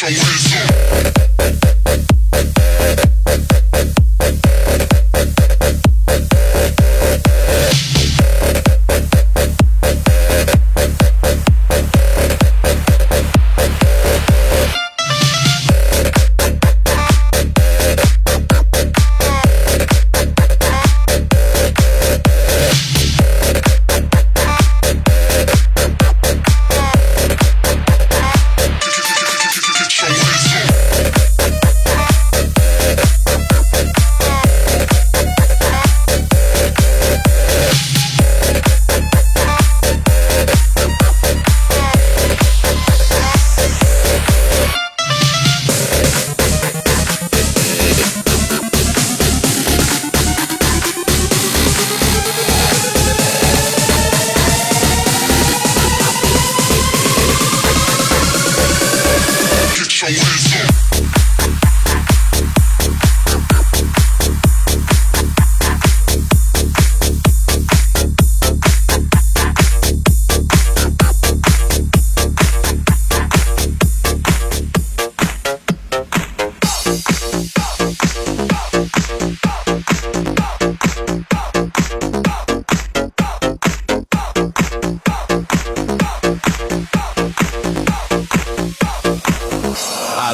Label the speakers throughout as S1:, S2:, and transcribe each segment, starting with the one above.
S1: show his.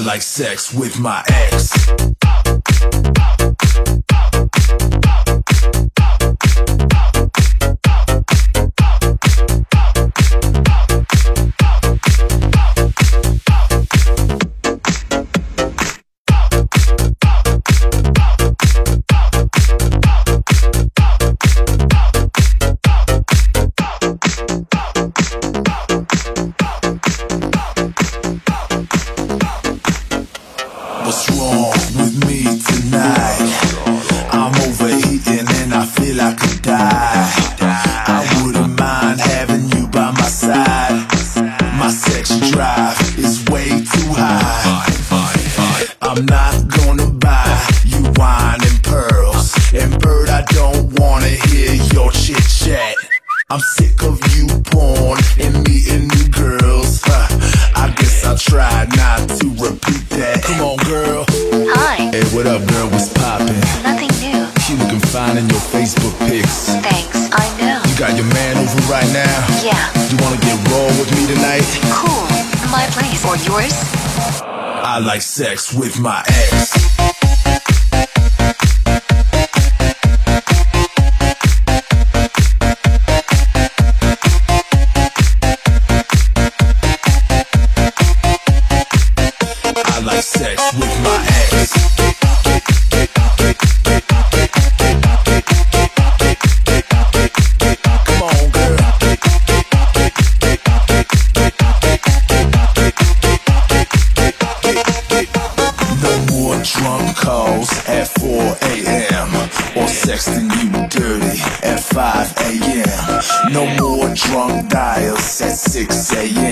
S1: like sex with my ex. right now? Yeah. You
S2: wanna get raw with me tonight? Cool. My place or yours? I like sex with my ex. say you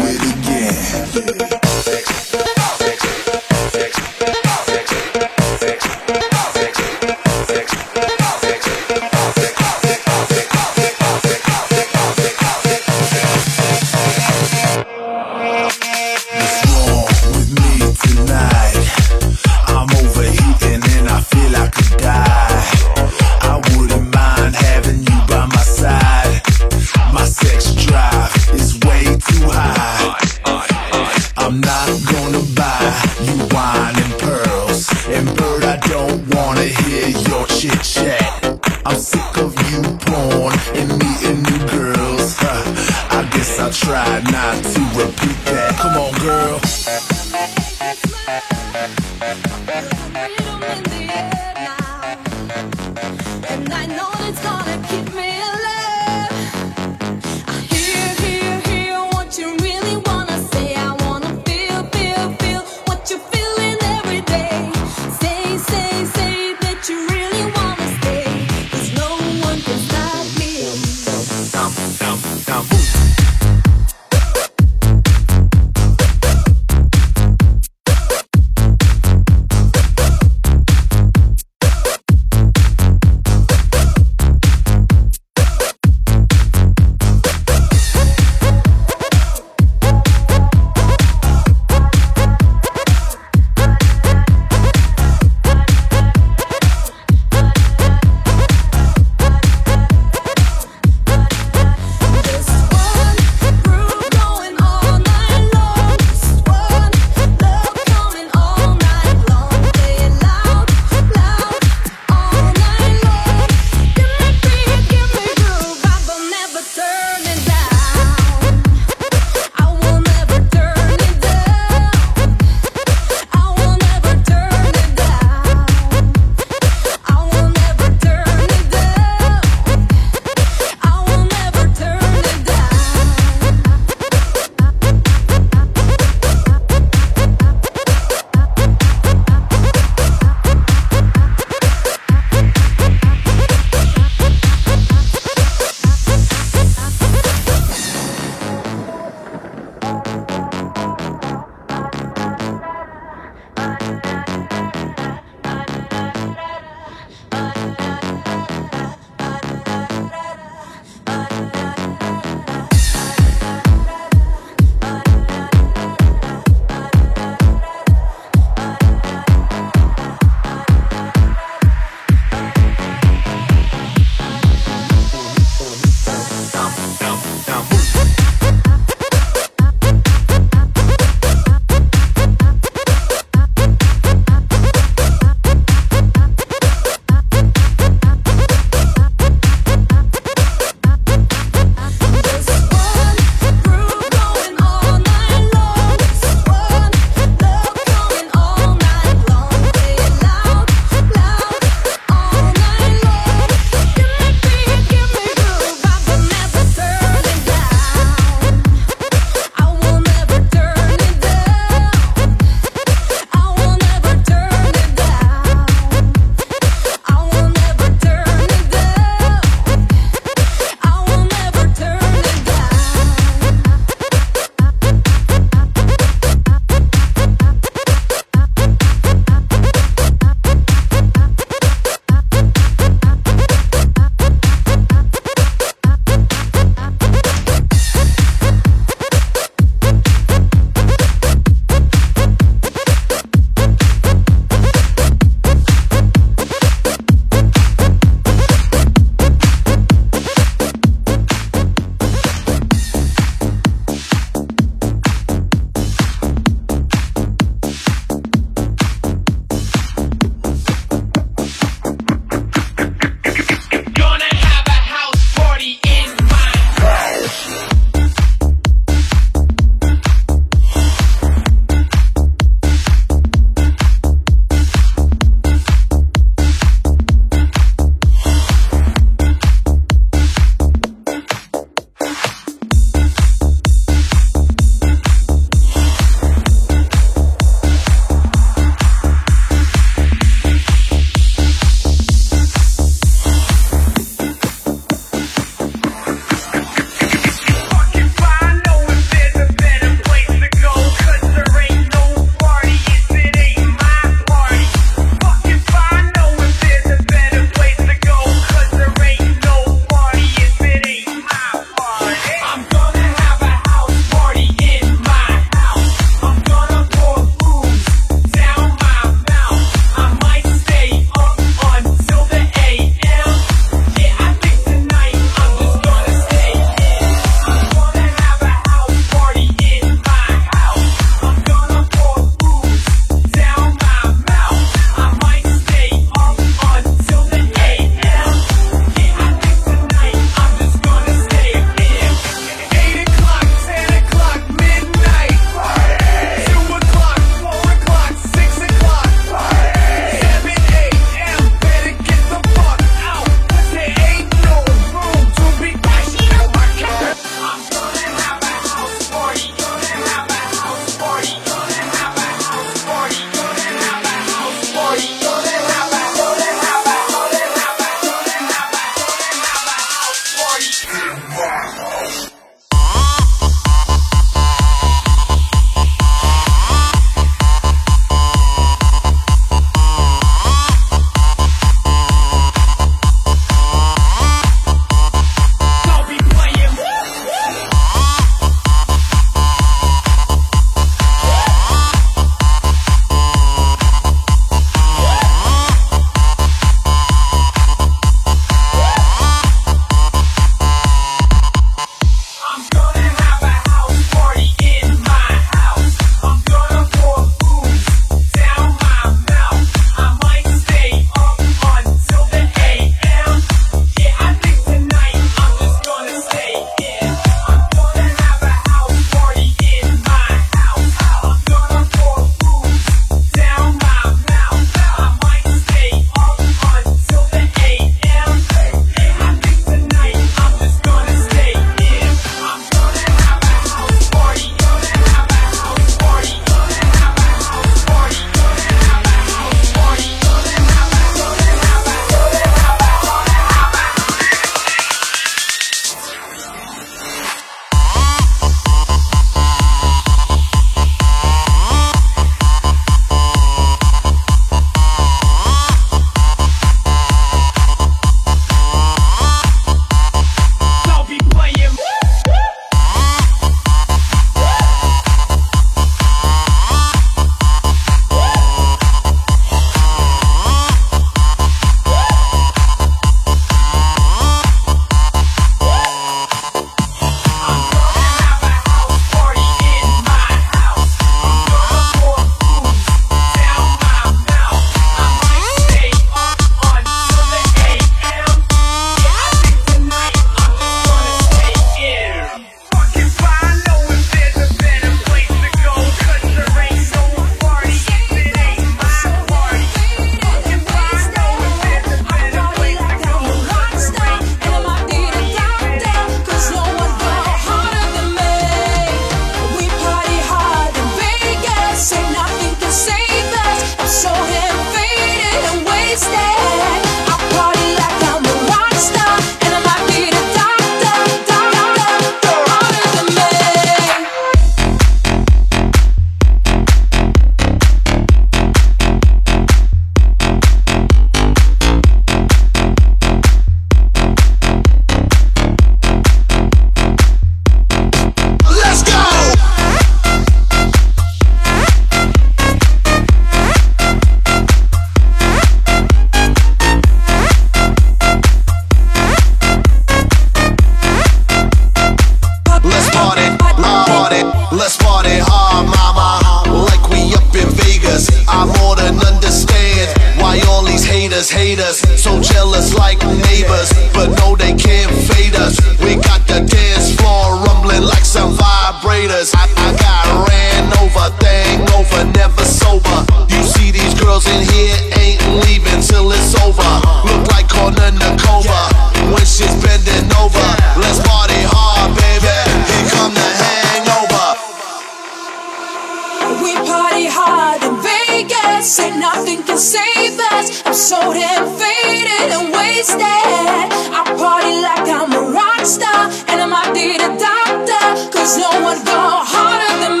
S2: I'm so damn faded and wasted. I party like I'm a rock star, and I might be the doctor, cause no one go harder than me.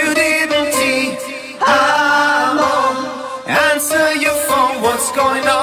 S1: you didn't see.
S3: I'm on. Answer your phone, what's going on?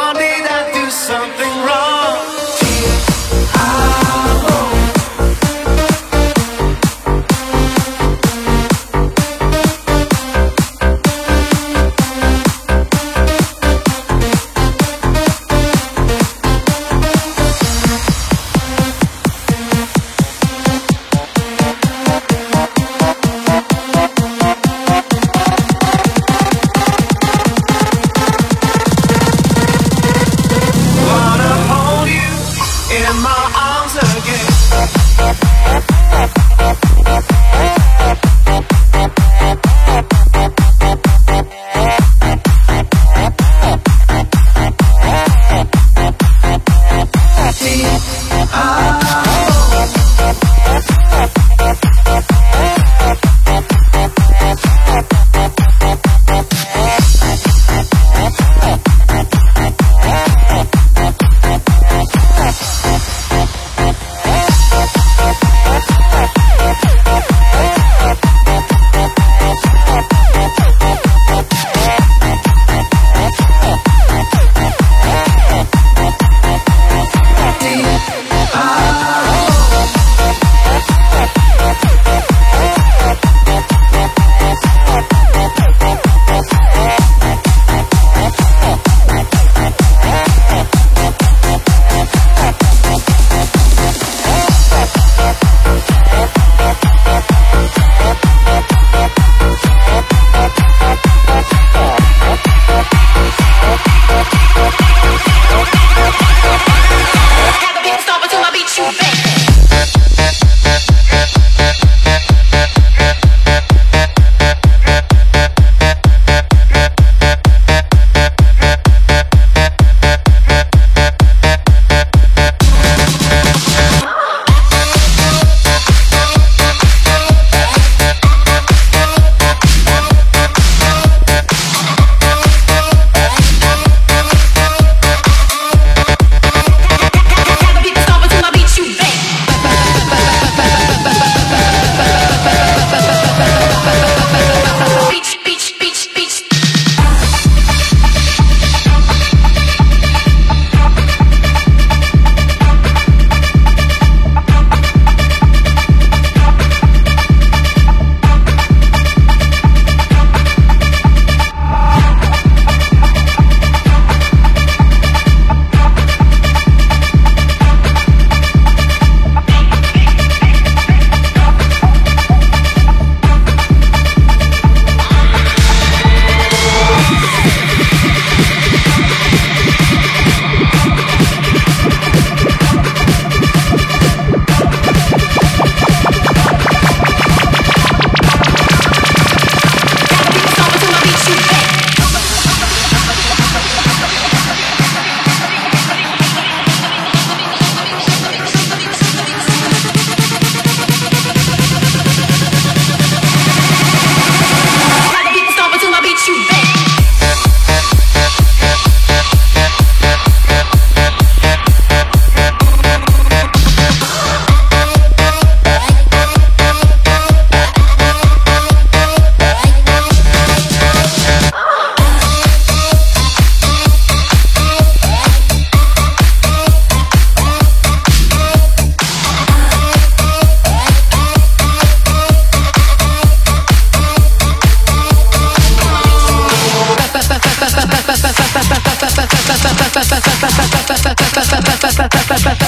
S3: バババ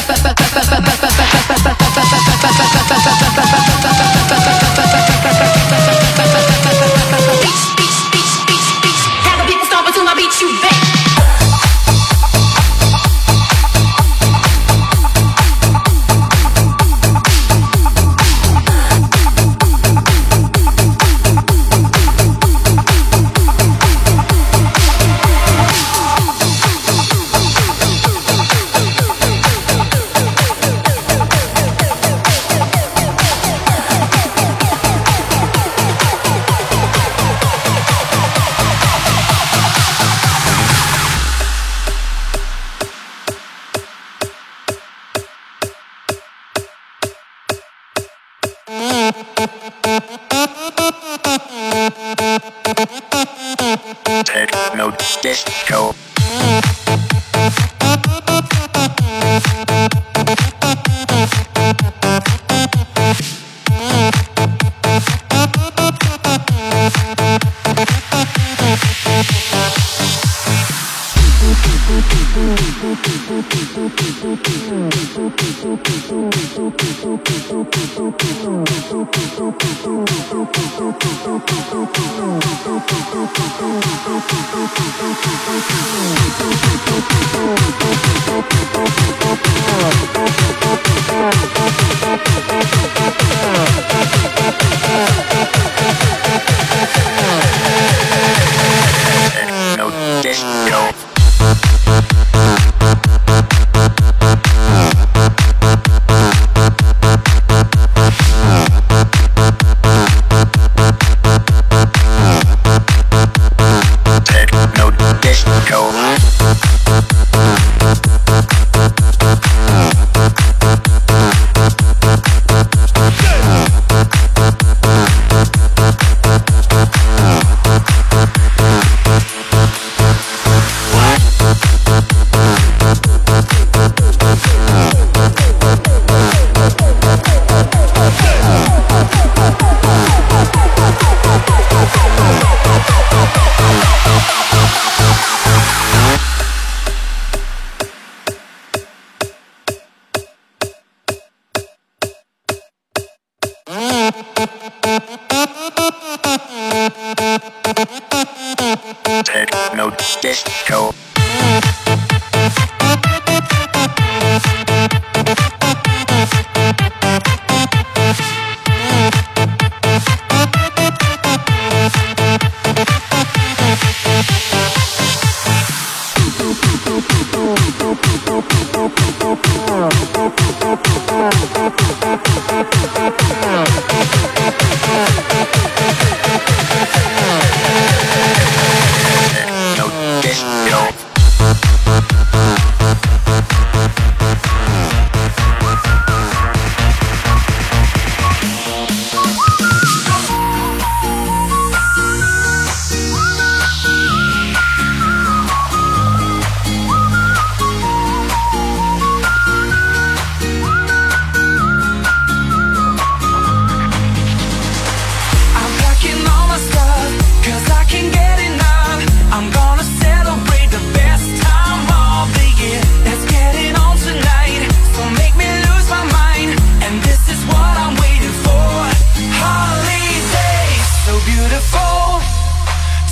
S3: No
S4: disco.
S5: Thank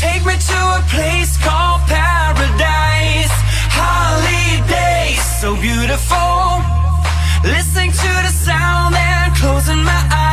S5: Take me to a place called paradise. Holidays so beautiful. Listening to the sound and closing my eyes.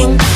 S6: looking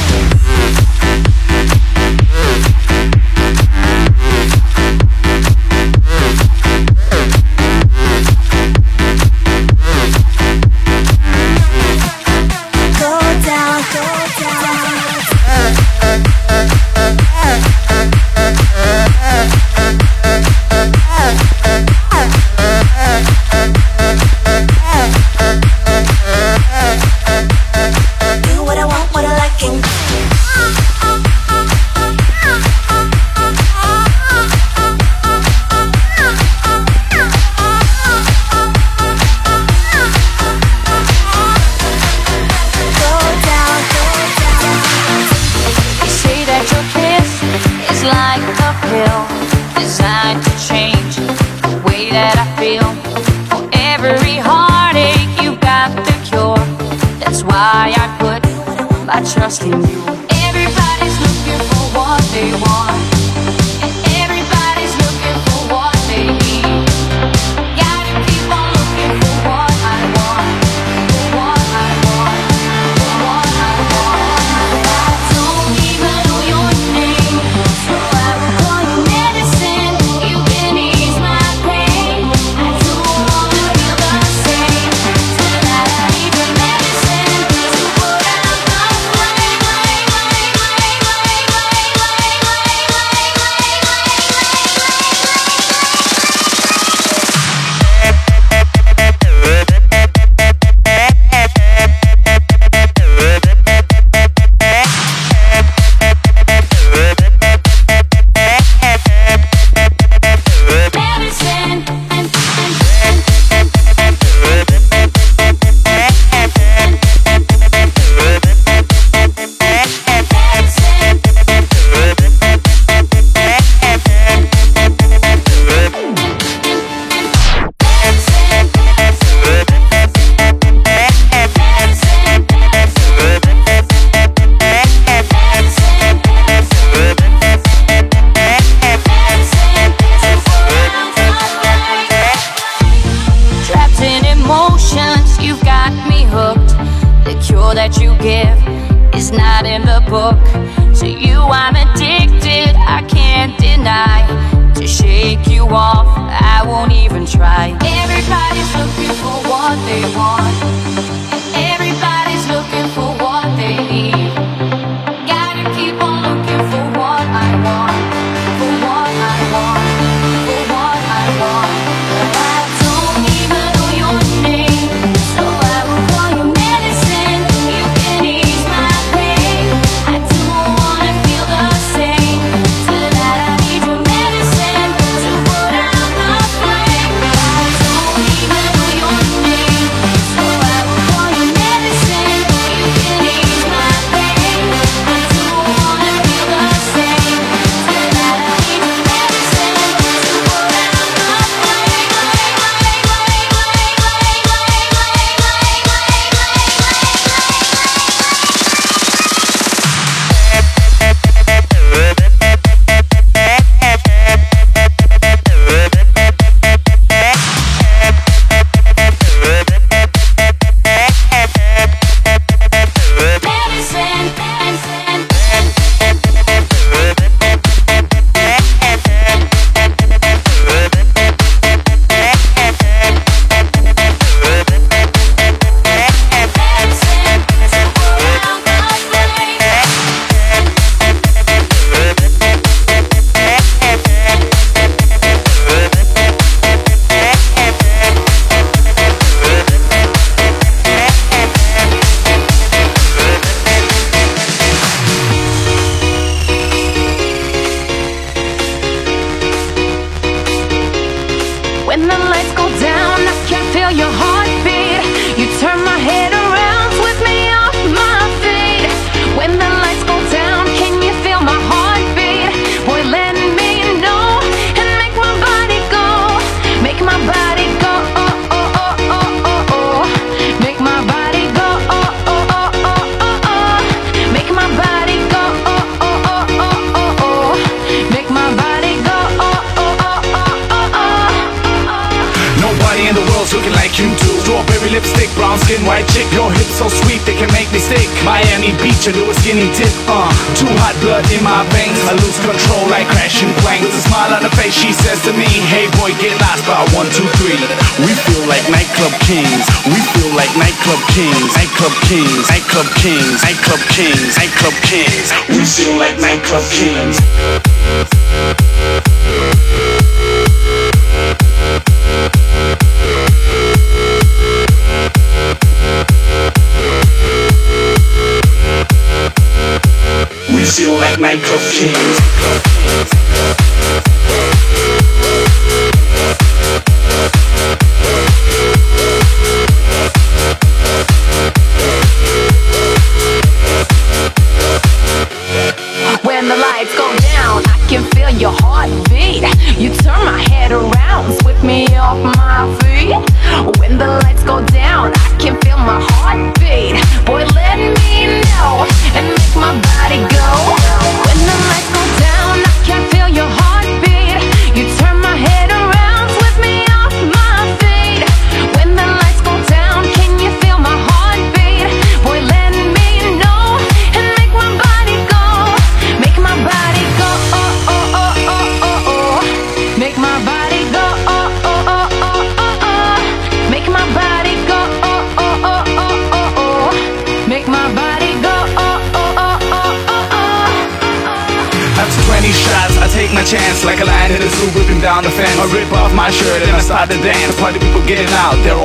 S7: nightclub kings.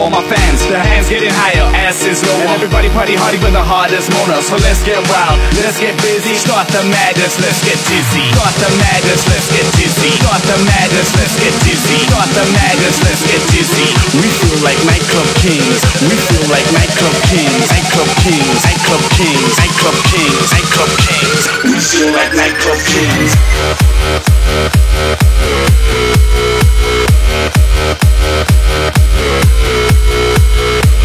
S7: all my fans, the hands getting higher, ass is lower. And everybody party hard, even the hardest moaner. So let's get wild, let's get busy. Start the madness, let's get dizzy. Start the madness, let's get dizzy. Start the madness, let's get dizzy. Start the madness, let's get dizzy. We feel like nightclub kings. We feel like nightclub kings. Nightclub kings. Nightclub kings. Nightclub kings. Nightclub kings. We feel like nightclub kings.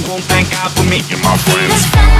S7: gon' thank God for
S6: me and
S7: my friends.